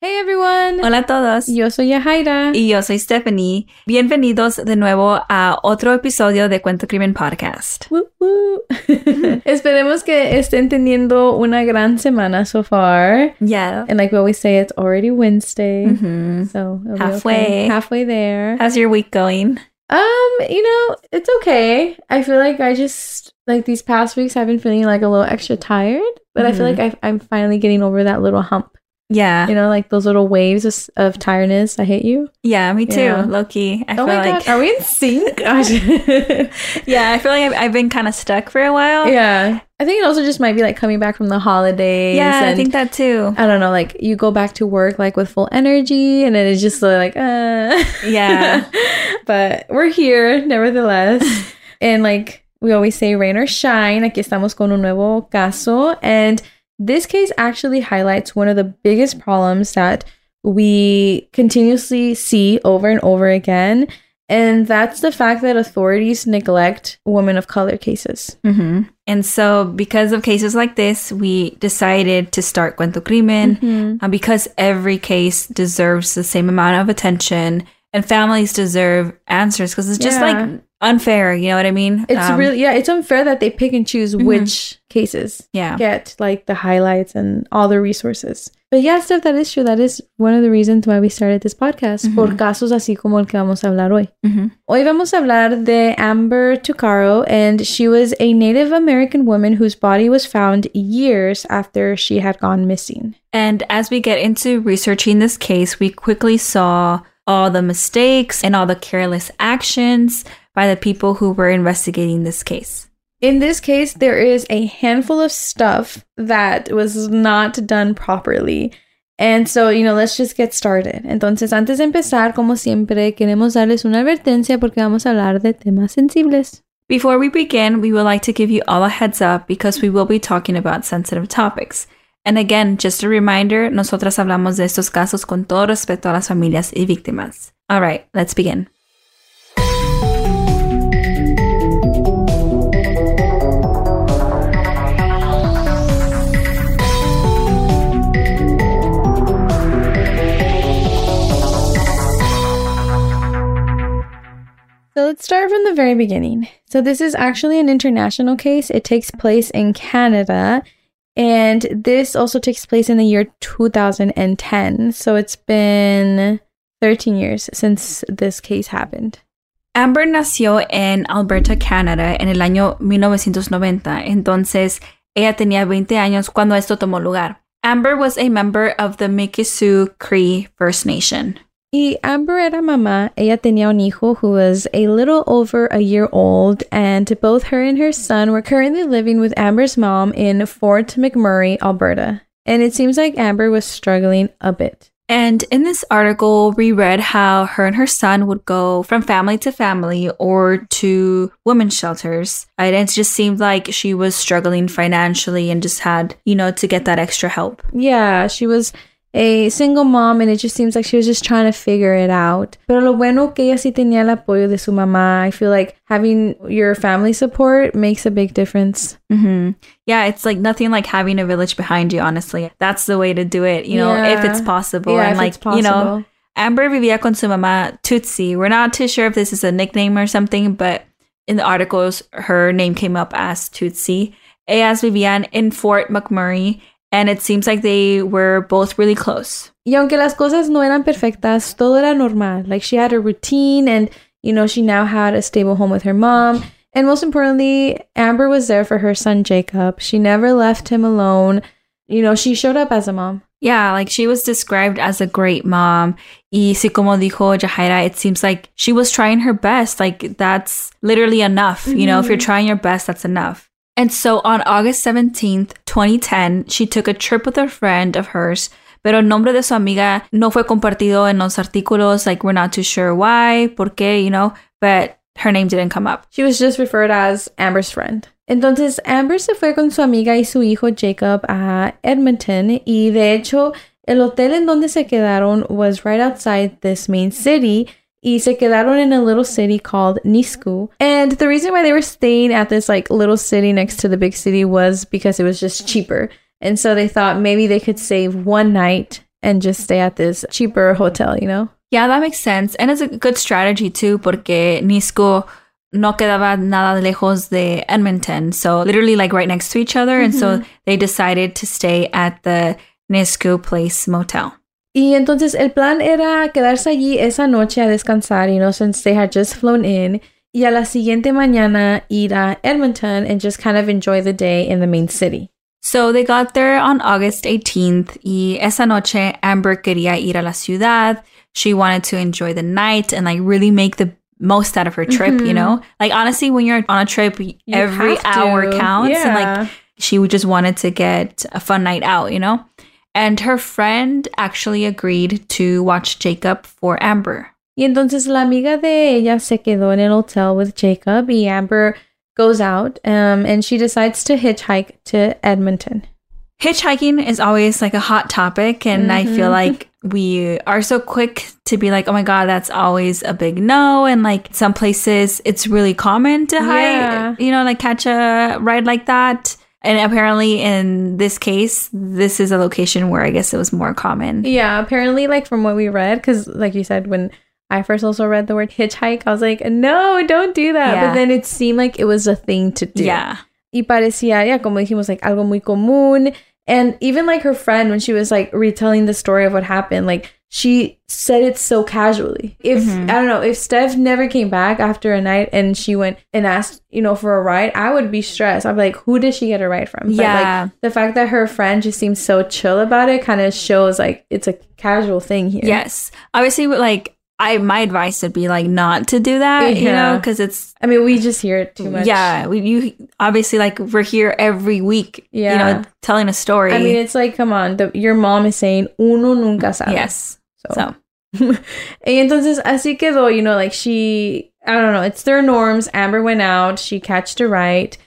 Hey everyone. Hola a todos. Yo soy Yahaira. Y yo soy Stephanie. Bienvenidos de nuevo a otro episodio de Cuento Crimen Podcast. Woo, woo. Esperemos que estén teniendo una gran semana so far. Yeah. And like we always say, it's already Wednesday. Mhm. So Halfway. okay. halfway there. How's your week going? Um, you know, it's okay. I feel like I just like these past weeks I've been feeling like a little extra tired, but I feel Mhm. like I, I'm finally getting over that little hump. Yeah. You know, like those little waves of, of tiredness. I hate you. Yeah, me too. Yeah. Loki. I oh feel my like god, are we in sync? Yeah, I feel like I've, I've been kind of stuck for a while. yeah, I think it also just might be like coming back from the holidays. Yeah, I think that too. I don't know, like you go back to work like with full energy, and then it's just like, uh. Yeah. but we're here nevertheless, and like we always say, rain or shine. Aquí estamos con un nuevo caso, and this case actually highlights one of the biggest problems that we continuously see over and over again. And that's the fact that authorities neglect women of color cases. hmm And so, because of cases like this, we decided to start Cuento Crimen. Mhm. Uh, because every case deserves the same amount of attention and families deserve answers because it's just Yeah. like unfair you know what i mean It's Um, really yeah, it's unfair that they pick and choose Mhm. which cases yeah get like the highlights and all the resources. But yeah, Steph, that is true. That is one of the reasons why we started this podcast. Por Mhm. casos así como el que vamos a hablar hoy. Mhm. Hoy vamos a hablar de Amber Tuccaro, and she was a Native American woman whose body was found years after she had gone missing. and as we get into researching this case we quickly saw all the mistakes and all the careless actions by the people who were investigating this case In this case, there is a handful of stuff that was not done properly. And so, you know, let's just get started. Entonces, antes de empezar, como siempre, queremos darles una advertencia porque vamos a hablar de temas sensibles. Before we begin, we would like to give you all a heads up because we will be talking about sensitive topics. And again, just a reminder, nosotras hablamos de estos casos con todo respeto a las familias y víctimas. All right, let's begin. Let's start from the very beginning. So this is actually an international case. It takes place in Canada. And this also takes place in the year 2010. So it's been 13 years since this case happened. Amber nació en Alberta, Canadá, en el año 1990. Entonces, ella tenía 20 años cuando esto tomó lugar. Amber was a member of the Mikisew Cree First Nation. Y Amber era mamá. Ella tenía un hijo who was a little over a year old, and both her and her son were currently living with Amber's mom in Fort McMurray, Alberta. And it seems like Amber was struggling a bit. And in this article, we read how her and her son would go from family to family or to women's shelters. And it just seemed like she was struggling financially and just had, you know, to get that extra help. Yeah, she was a single mom, and it just seems like she was just trying to figure it out. Pero lo bueno que ella sí tenía el apoyo de su mamá. I feel like having your family support makes a big difference. hmm Yeah, it's like nothing like having a village behind you, honestly. That's the way to do it, you know, if it's possible. yeah, and like, it's you know. Amber vivía con su mamá Tootsie. We're not too sure if this is a nickname or something, but in the articles, her name came up as Tootsie. Ellas vivían in Fort McMurray, and it seems like they were both really close. Y aunque las cosas no eran perfectas, todo era normal. Like she had a routine and, you know, she now had a stable home with her mom. And most importantly, Amber was there for her son Jacob. She never left him alone. You know, she showed up as a mom. Yeah, like she was described as a great mom. Y si como dijo Yahaira, it seems like she was trying her best. Like that's literally enough. You know, if you're mm-hmm. trying your best, that's enough. And so on August 17th, 2010, she took a trip with a friend of hers. Pero el nombre de su amiga no fue compartido en los artículos. Like, we're not too sure why, por qué, you know, but her name didn't come up. She was just referred as Amber's friend. Entonces, Amber se fue con su amiga y su hijo Jacob a Edmonton y de hecho, el hotel en donde se quedaron was right outside this main city y se quedaron in a little city called Nisku. And the reason why they were staying at this like little city next to the big city was because it was just cheaper. And so they thought maybe they could save one night and just stay at this cheaper hotel, you know? Yeah, that makes sense. And it's a good strategy too, porque Nisku no quedaba nada lejos de Edmonton. So literally like right next to each other. And so mm-hmm. they decided to stay at the Nisku Place Motel. Y entonces el plan era quedarse allí esa noche a descansar, you know, since they had just flown in. Y a la siguiente mañana ir a Edmonton and just kind of enjoy the day in the main city. So they got there on August 18th y esa noche Amber quería ir a la ciudad. She wanted to enjoy the night and like really make the most out of her trip, you know? Mm-hmm. Like honestly, when you're on a trip, every hour counts and like she just wanted to get a fun night out, you know? And her friend actually agreed to watch Jacob for Amber. Y entonces la amiga de ella se quedó en el hotel with Jacob y Amber goes out um, and she decides to hitchhike to Edmonton. Hitchhiking is always like a hot topic, and I feel like we are so quick to be like, oh my God, that's always a big no. And like some places, it's really common to Yeah. you know, like catch a ride like that. And apparently, in this case, this is a location where I guess it was more common. Yeah, apparently, like from what we read, because like you said, when I first also read the word hitchhike, I was like, no, don't do that. Yeah. But then it seemed like it was a thing to do. Yeah. Y parecía, yeah, como dijimos, like algo muy común. And even like her friend, when she was like retelling the story of what happened, like she said it so casually. If Mhm. I don't know, if Steph never came back after a night and she went and asked, you know, for a ride, I would be stressed. I'd be like, who did she get a ride from? But Yeah. like the fact that her friend just seems so chill about it kind of shows like it's a casual thing here. Yes. Obviously, like, I my advice would be like not to do that, you know, because it's I mean, we just hear it too much. yeah. We you obviously like we're here every week, Yeah, you Yeah. know, telling a story. I mean, it's like, come on, the, your mom is saying, uno nunca sabe. yes. So. So y entonces así quedó, you know, like she, I don't know, it's their norms. Amber went out, she catched a ride.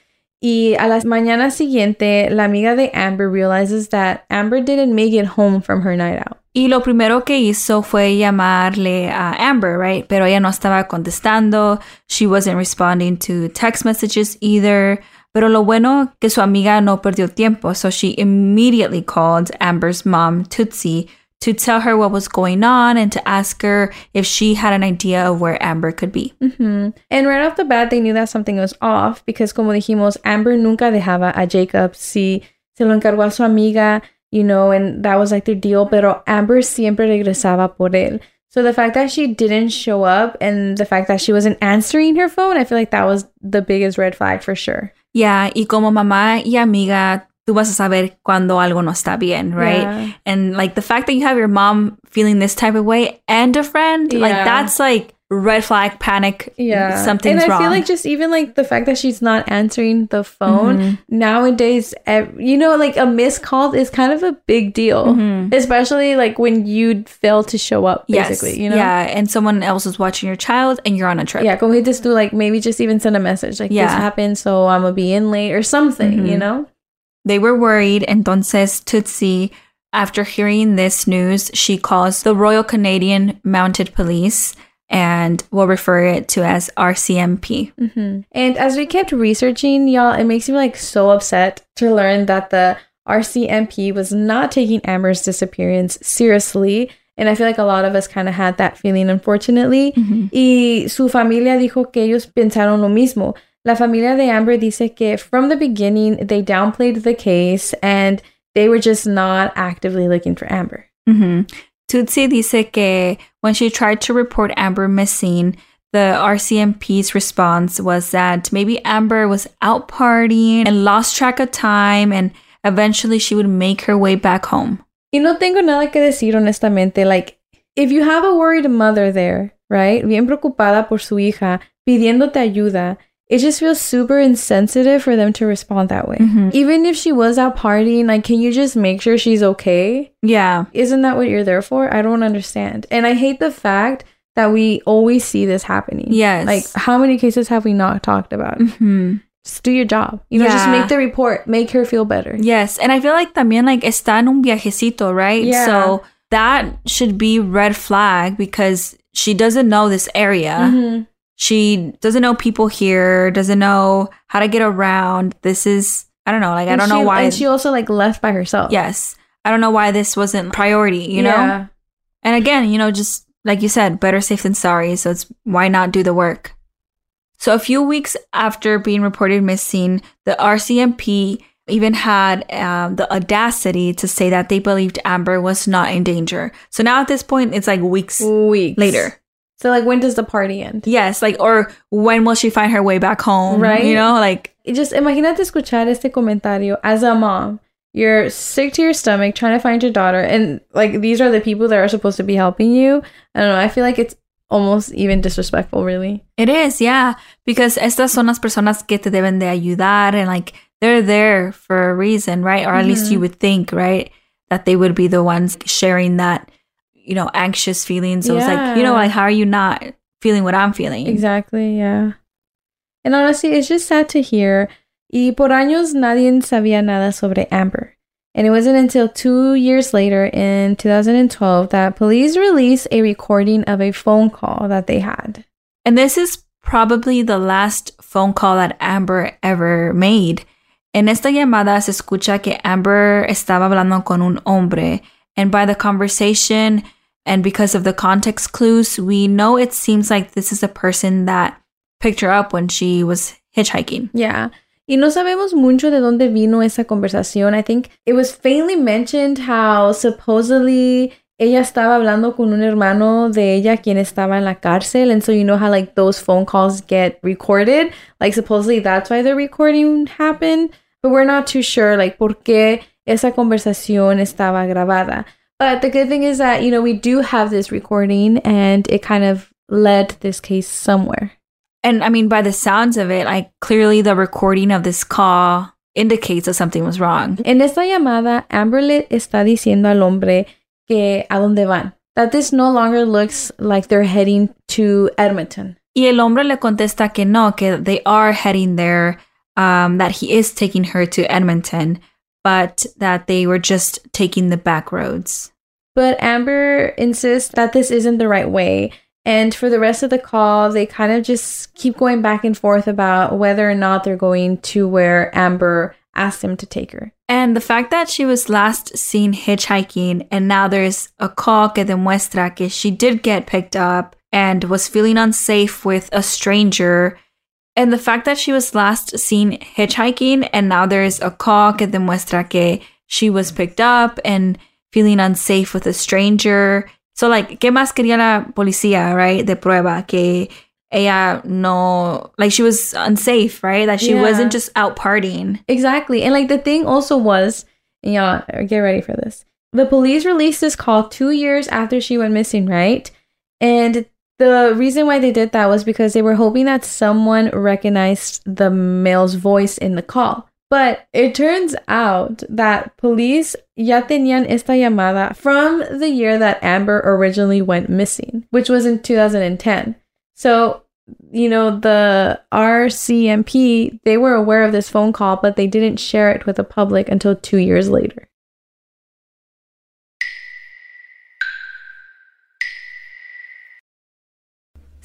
Y a la mañana siguiente, la amiga de Amber realizes that Amber didn't make it home from her night out. Y lo primero que hizo fue llamarle a Amber, right? Pero ella no estaba contestando. She wasn't responding to text messages either. Pero lo bueno que su amiga no perdió tiempo, so she immediately called Amber's mom, Tootsie, to tell her what was going on and to ask her if she had an idea of where Amber could be. hmm And right off the bat, they knew that something was off because, como dijimos, Amber nunca dejaba a Jacob si se lo encargó a su amiga, you know, and that was like their deal. Pero Amber siempre regresaba por él. So the fact that she didn't show up and the fact that she wasn't answering her phone, I feel like that was the biggest red flag for sure. Yeah, y como mamá y amiga, tú vas a saber cuando algo no está bien, right? Yeah. And like the fact that you have your mom feeling this type of way and a friend, like that's like red flag, panic. Yeah. something's and I wrong. feel like just even like the fact that she's not answering the phone Mhm. nowadays, ev- you know, like a missed call is kind of a big deal, Mhm. especially like when you fail to show up, basically, yes, you know? yeah, and someone else is watching your child, and you're on a trip. Yeah, como just do like maybe just even send a message like Yeah. this happened, so I'm gonna be in late or something, you Mhm. know? They were worried, entonces Tootsie, after hearing this news, she calls the Royal Canadian Mounted Police, and we'll refer it to as RCMP. hmm And as we kept researching, y'all, it makes me like so upset to learn that the RCMP was not taking Amber's disappearance seriously. And I feel like a lot of us kind of had that feeling, unfortunately. Y su familia dijo que ellos pensaron lo mismo. La familia de Amber dice que from the beginning they downplayed the case and they were just not actively looking for Amber. hmm Tootsie dice que when she tried to report Amber missing, the RCMP's response was that maybe Amber was out partying and lost track of time, and eventually she would make her way back home. Y no tengo nada que decir honestamente. Like, if you have a worried mother there, right? Bien preocupada por su hija, pidiéndote ayuda, it just feels super insensitive for them to respond that way. Mhm. Even if she was out partying, like, can you just make sure she's okay? Yeah. Isn't that what you're there for? I don't understand. And I hate the fact that we always see this happening. Yes. Like, how many cases have we not talked about? hmm Just do your job. You know, just make the report, make her feel better. Yes. And I feel like también like está en un viajecito, right? Yeah. So that should be red flag because she doesn't know this area. Mhm. She doesn't know people here, doesn't know how to get around. This is I don't know, like I don't know why And she also, like, left by herself. Yes. I don't know why this wasn't priority, you know? And again, you know, just like you said, better safe than sorry. So it's why not do the work? So a few weeks after being reported missing, the RCMP even had um, the audacity to say that they believed Amber was not in danger. So now at this point, it's like weeks Weeks later. So like, when does the party end? Yes, like, or when will she find her way back home? Right. You know, like, Just imagínate escuchar este comentario as a mom. You're sick to your stomach trying to find your daughter, and like these are the people that are supposed to be helping you. I don't know. I feel like it's almost even disrespectful, really. It is, yeah, because estas son las personas que te deben de ayudar and like they're there for a reason, right? Or at least mm-hmm. you would think, right, that they would be the ones sharing that, you know, anxious feeling. So it's like, you know, like how are you not feeling what I'm feeling? Exactly, yeah. And honestly, it's just sad to hear. Y por años nadie sabía nada sobre Amber. And it wasn't until two years later, in 2012, that police released a recording of a phone call that they had. And this is probably the last phone call that Amber ever made. En esta llamada se escucha que Amber estaba hablando con un hombre. And by the conversation and because of the context clues, we know it seems like this is a person that picked her up when she was hitchhiking. Yeah. Y no sabemos mucho de dónde vino esa conversación. I think it was faintly mentioned how supposedly ella estaba hablando con un hermano de ella quien estaba en la cárcel. And so you know how like those phone calls get recorded? Like supposedly that's why the recording happened. But we're not too sure like por qué esa conversación estaba grabada. But the good thing is that, you know, we do have this recording and it kind of led this case somewhere. And I mean, by the sounds of it, like clearly the recording of this call indicates that something was wrong. En esta llamada, Amber le está diciendo al hombre que a dónde van. That this no longer looks like they're heading to Edmonton. Y el hombre le contesta que no, que they are heading there, um, that he is taking her to Edmonton, but that they were just taking the back roads. But Amber insists that this isn't the right way. And for the rest of the call, they kind of just keep going back and forth about whether or not they're going to where Amber asked him to take her. And the fact that she was last seen hitchhiking and now there's a call que demuestra que she did get picked up and was feeling unsafe with a stranger. And the fact that she was last seen hitchhiking and now there's a call que demuestra que she was picked up and feeling unsafe with a stranger. So like, ¿qué más quería la policía, right? De prueba que ella no, like she was unsafe, right? That she Yeah. wasn't just out partying. Exactly. And like the thing also was, y'all get ready for this. The police released this call two years after she went missing, right? And the reason why they did that was because they were hoping that someone recognized the male's voice in the call. But it turns out that police ya tenían esta llamada from the year that Amber originally went missing, which was in 2010. So you know, the RCMP, they were aware of this phone call, but they didn't share it with the public until two years later.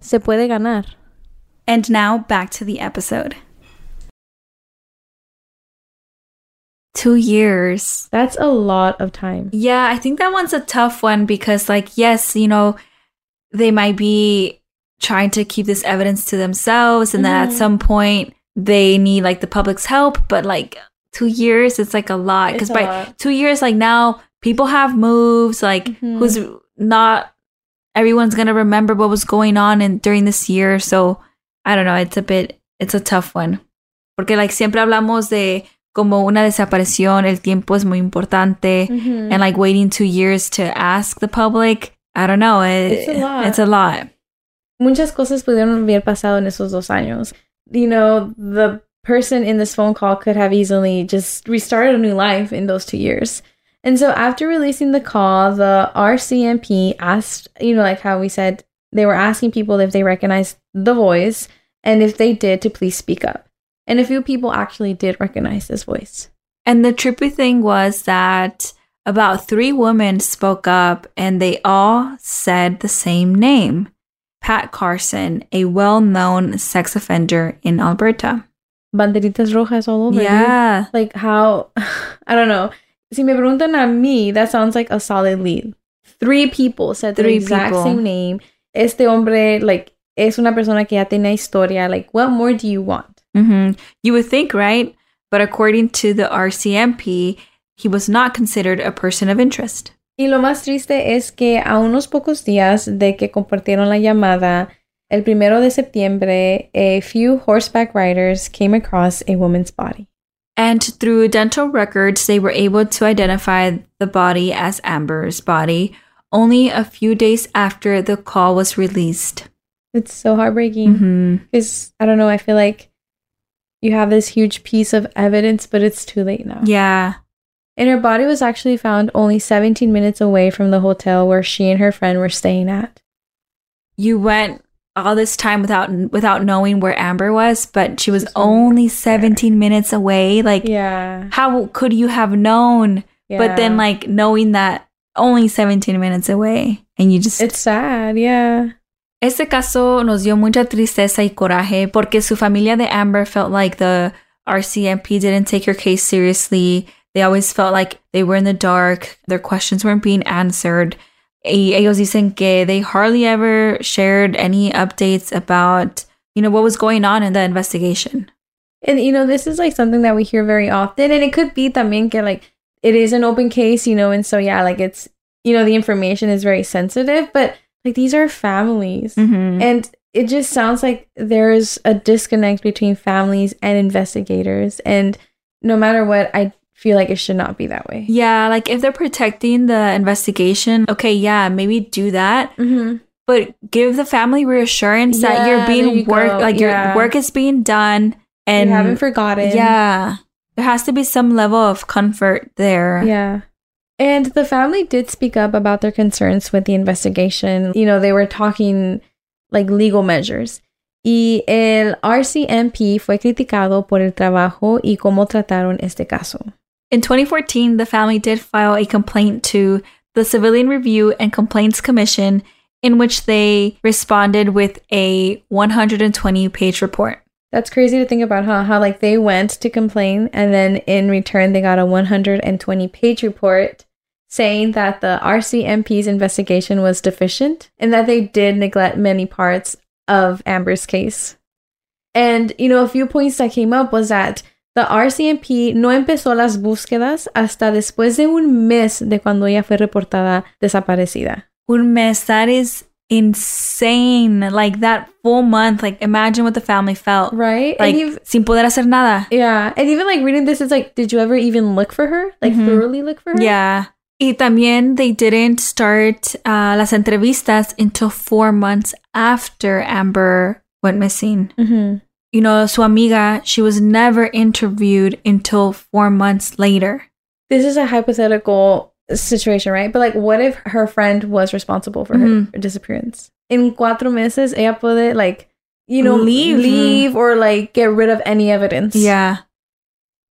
Se puede ganar. And now back to the episode. Two years. That's a lot of time. Yeah, I think that one's a tough one because, like, yes, you know, they might be trying to keep this evidence to themselves and then at Mhm. some point they need like the public's help but like two years it's like a lot because by lot. two years like now people have moves like Mhm. who's not everyone's gonna remember what was going on in during this year so i don't know it's a bit it's a tough one porque like siempre hablamos de como una desaparición el tiempo es muy importante Mhm. and like waiting two years to ask the public i don't know it- It's a lot. it's a lot Muchas cosas pudieron haber pasado en esos dos años. You know, the person in this phone call could have easily just restarted a new life in those two years. And so after releasing the call, the RCMP asked, you know, like how we said, they were asking people if they recognized the voice and if they did to please speak up. And a few people actually did recognize this voice. And the trippy thing was that about three women spoke up and they all said the same name Pat Carson, a well known sex offender in Alberta. Banderitas rojas all over. Yeah. Like how, I don't know. Si me preguntan a mí, that sounds like a solid lead. Three people said the Three exact people. same name. Este hombre, like, es una persona que ya tiene historia. Like, what more do you want? hmm You would think, right? But according to the RCMP, he was not considered a person of interest. Y lo más triste es que a unos pocos días de que compartieron la llamada, el primero de septiembre, a few horseback riders came across a woman's body. And through dental records, they were able to identify the body as Amber's body only a few days after the call was released. It's so heartbreaking. Mm-hmm. Because, I don't know, I feel like you have this huge piece of evidence, but it's too late now. Yeah. And her body was actually found only 17 minutes away from the hotel where she and her friend were staying at. You went all this time without without knowing where Amber was, but she was only 17 minutes away. Like Yeah. how could you have known? But then like knowing that only 17 minutes away and you just it's sad, yeah. Este caso nos dio mucha tristeza y coraje porque su familia de Amber felt like the RCMP didn't take her case seriously. They always felt like they were in the dark. Their questions weren't being answered. Y ellos dicen que they hardly ever shared any updates about, you know, what was going on in the investigation. And you know, this is like something that we hear very often, and it could be también que like it is an open case, you know, and so yeah, like it's you know the information is very sensitive, but like these are families, Mhm. and it just sounds like there's a disconnect between families and investigators, and no matter what, I feel like it should not be that way. Yeah, like if they're protecting the investigation, okay, yeah, maybe do that. Mm-hmm. but give the family reassurance that you're being you work go. like Yeah. your work is being done And and you haven't forgotten. yeah there has to be some level of comfort there Yeah. And the family did speak up about their concerns with the investigation. You know, they were talking like legal measures. Y el RCMP fue criticado por el trabajo y cómo trataron este caso. In 2014 the family did file a complaint to the civilian review and complaints commission in which they responded with a 120 page report That's crazy to think about, huh? How like they went to complain and then in return they got a 120 page report saying that the RCMP's investigation was deficient and that they did neglect many parts of Amber's case. And you know, a few points that came up was that the RCMP no empezó las búsquedas hasta después de un mes de cuando ella fue reportada desaparecida. un mes that is insane like that full month like imagine what the family felt Right? like and sin poder hacer nada Yeah, and even like reading this, it's like, did you ever even look for her? Like Mhm. thoroughly look for her? Yeah. Y también they didn't start uh, las entrevistas until four months after Amber went missing. hmm You know, su amiga, she was never interviewed until four months later. This is a hypothetical situation, right? But like, what if her friend was responsible for her Mhm. disappearance? In cuatro meses, ella puede like, you know, Leave. leave or like get rid of any evidence. Yeah.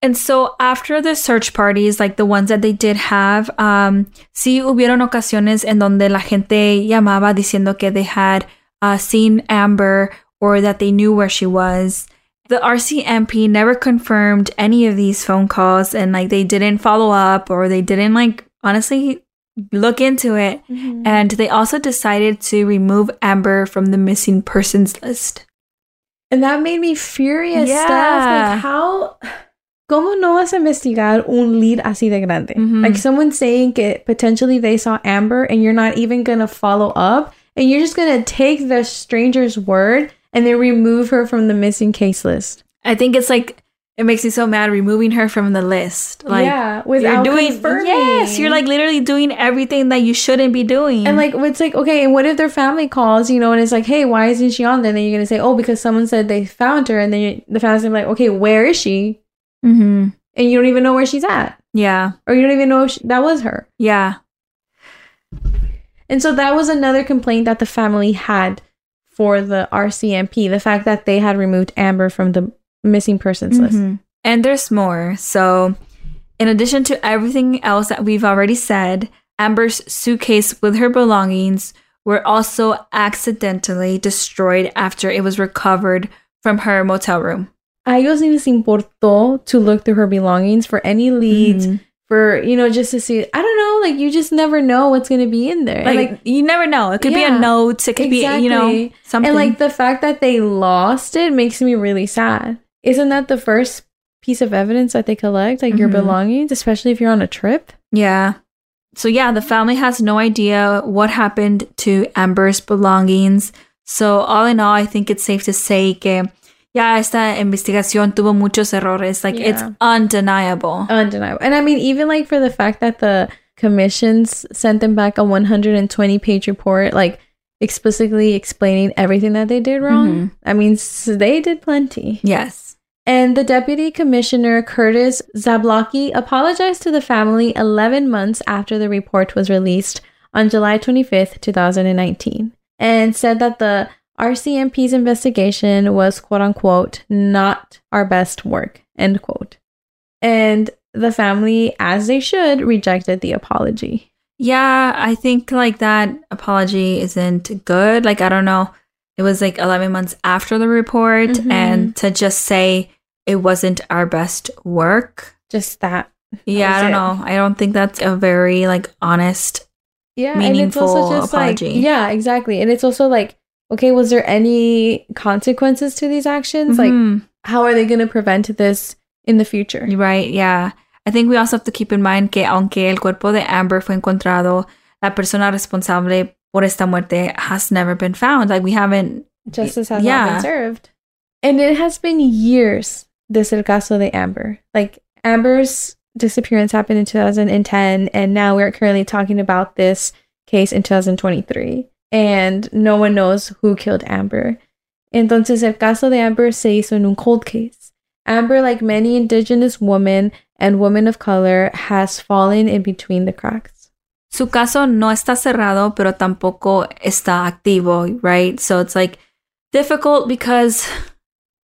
And so after the search parties, like the ones that they did have, um, sí hubieron ocasiones en donde la gente llamaba diciendo que they had uh, seen Amber or that they knew where she was. The RCMP never confirmed any of these phone calls and like they didn't follow up or they didn't like honestly look into it. Mm-hmm. And they also decided to remove Amber from the missing persons list. And that made me furious, Yeah. Steph. Like, how. ¿Cómo no vas a investigar un lead así de grande? Mhm. Like, someone saying that potentially they saw Amber and you're not even gonna follow up and you're just gonna take the stranger's word and then remove her from the missing case list. I think it's like it makes me so mad removing her from the list. Like yeah, without you're doing confirming. yes, you're like literally doing everything that you shouldn't be doing. And like, it's like, okay, and what if their family calls, you know, and it's like, hey, why isn't she on there? And then you're gonna say, oh, because someone said they found her, and then you, the family's gonna be like, okay, where is she? hmm And you don't even know where she's at, yeah, or you don't even know if she, that was her. yeah, And so that was another complaint that the family had for the RCMP, the fact that they had removed Amber from the missing persons list. Mhm. And there's more. So, in addition to everything else that we've already said, Amber's suitcase with her belongings were also accidentally destroyed after it was recovered from her motel room. A ellos ni les importó to look through her belongings for any leads, Mhm. For, you know, just to see. I don't know, like, you just never know what's going to be in there. And, Like, you never know. It could be a note. It could be you know something. And like the fact that they lost it makes me really sad. Isn't that the first piece of evidence that they collect, like your Mhm. belongings, especially if you're on a trip? Yeah. So yeah, the family has no idea what happened to Amber's belongings. So all in all, I think it's safe to say que ya esta investigación tuvo muchos errores. Like it's undeniable. Undeniable. And I mean, even like for the fact that the commissions sent them back a 120 page report, like explicitly explaining everything that they did wrong. Mhm. I mean, s they did plenty. Yes. And the deputy commissioner, Curtis Zablocki, apologized to the family 11 months after the report was released on July 25th, 2019, and said that the RCMP's investigation was quote unquote not our best work, end quote. And the family, as they should, rejected the apology. Yeah, I think like that apology isn't good. Like I don't know. It was like 11 months after the report Mhm. and to just say it wasn't our best work. Just that. Yeah, I don't it. know. I don't think that's a very like honest Yeah, Meaningful like apology. yeah, exactly. And it's also like, okay, was there any consequences to these actions? Like, Mhm. how are they going to prevent this in the future? Right, yeah. I think we also have to keep in mind que aunque el cuerpo de Amber fue encontrado, la persona responsable por esta muerte has never been found. Like we haven't Justice has not been served. And it has been years, this el caso de Amber. Like, Amber's disappearance happened in 2010, and now we're currently talking about this case in 2023. And no one knows who killed Amber. Entonces, el caso de Amber se hizo en un cold case. Amber, like many indigenous women and women of color, has fallen in between the cracks. su caso no está cerrado, pero tampoco está activo, right? So it's like difficult because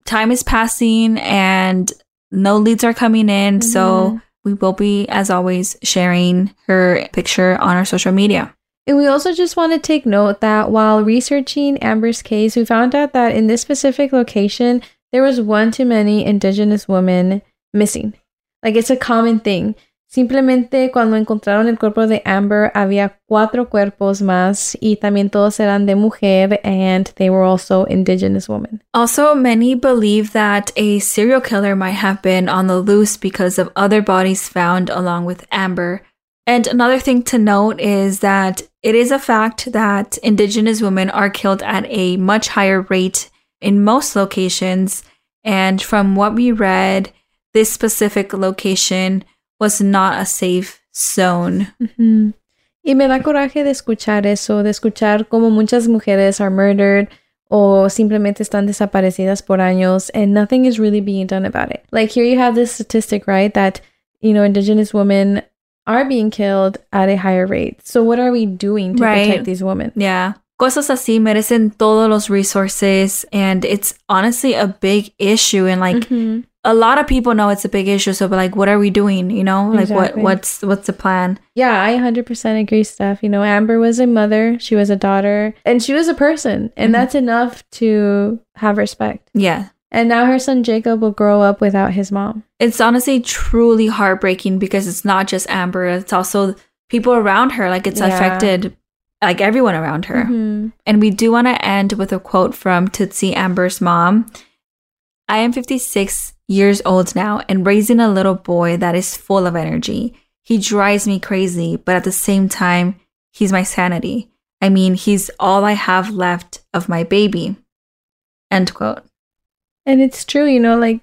time is passing and no leads are coming in. So mm-hmm. we will be, as always, sharing her picture on our social media. And we also just want to take note that while researching Amber's case, we found out that in this specific location, there was one too many indigenous women missing. Like it's a common thing. Simplemente cuando encontraron el cuerpo de Amber, había cuatro cuerpos más y también todos eran de mujer and they were also indigenous women. Also, many believe that a serial killer might have been on the loose because of other bodies found along with Amber. And another thing to note is that it is a fact that Indigenous women are killed at a much higher rate in most locations. And from what we read, this specific location was not a safe zone. Ujú. Y me da coraje de escuchar eso, de escuchar cómo muchas mujeres are murdered o simplemente están desaparecidas por años and nothing is really being done about it. Like here you have this statistic, right, that, you know, indigenous women are being killed at a higher rate. So what are we doing to Right. protect these women? Yeah. Cosas así merecen todos los resources. And it's honestly a big issue. And like, Mhm. a lot of people know it's a big issue so but like what are we doing you know like Exactly. what what's what's the plan Yeah, I 100% agree, Steph. You know, Amber was a mother, she was a daughter, and she was a person. And Mhm. that's enough to have respect. yeah And now her son Jacob will grow up without his mom. it's honestly truly heartbreaking because it's not just amber it's also people around her. Like it's Yeah. affected like everyone around her. Mhm. And we do want to end with a quote from Tootsie Amber's mom. I am 56 years old now and raising a little boy that is full of energy. He drives me crazy, but at the same time, he's my sanity. I mean, he's all I have left of my baby. End quote. And it's true, you know, like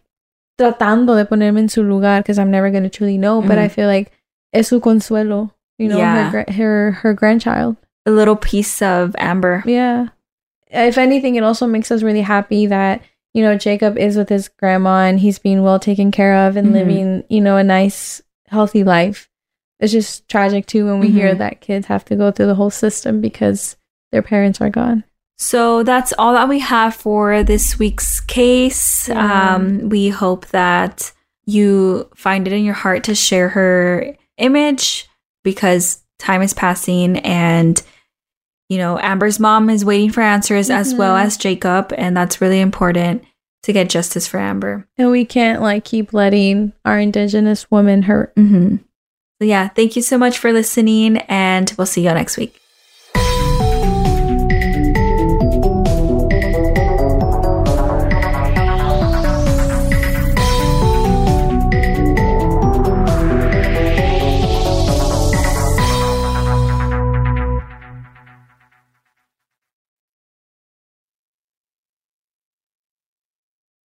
tratando de ponerme en su lugar because I'm never going to truly know, but I Mhm. feel like es su consuelo, you know, Yeah. her, her her grandchild. A little piece of Amber. Yeah. If anything, it also makes us really happy that, you know, Jacob is with his grandma and he's being well taken care of and Mhm. living, you know, a nice, healthy life. It's just tragic too when we hear Mhm. that kids have to go through the whole system because their parents are gone. So that's all that we have for this week's case. Yeah. Um, we hope that you find it in your heart to share her image because time is passing and you know Amber's mom is waiting for answers as well Mhm. as Jacob and that's really important to get justice for Amber. And we can't like keep letting our indigenous women hurt. Mm-hmm. So yeah, thank you so much for listening and we'll see you all next week.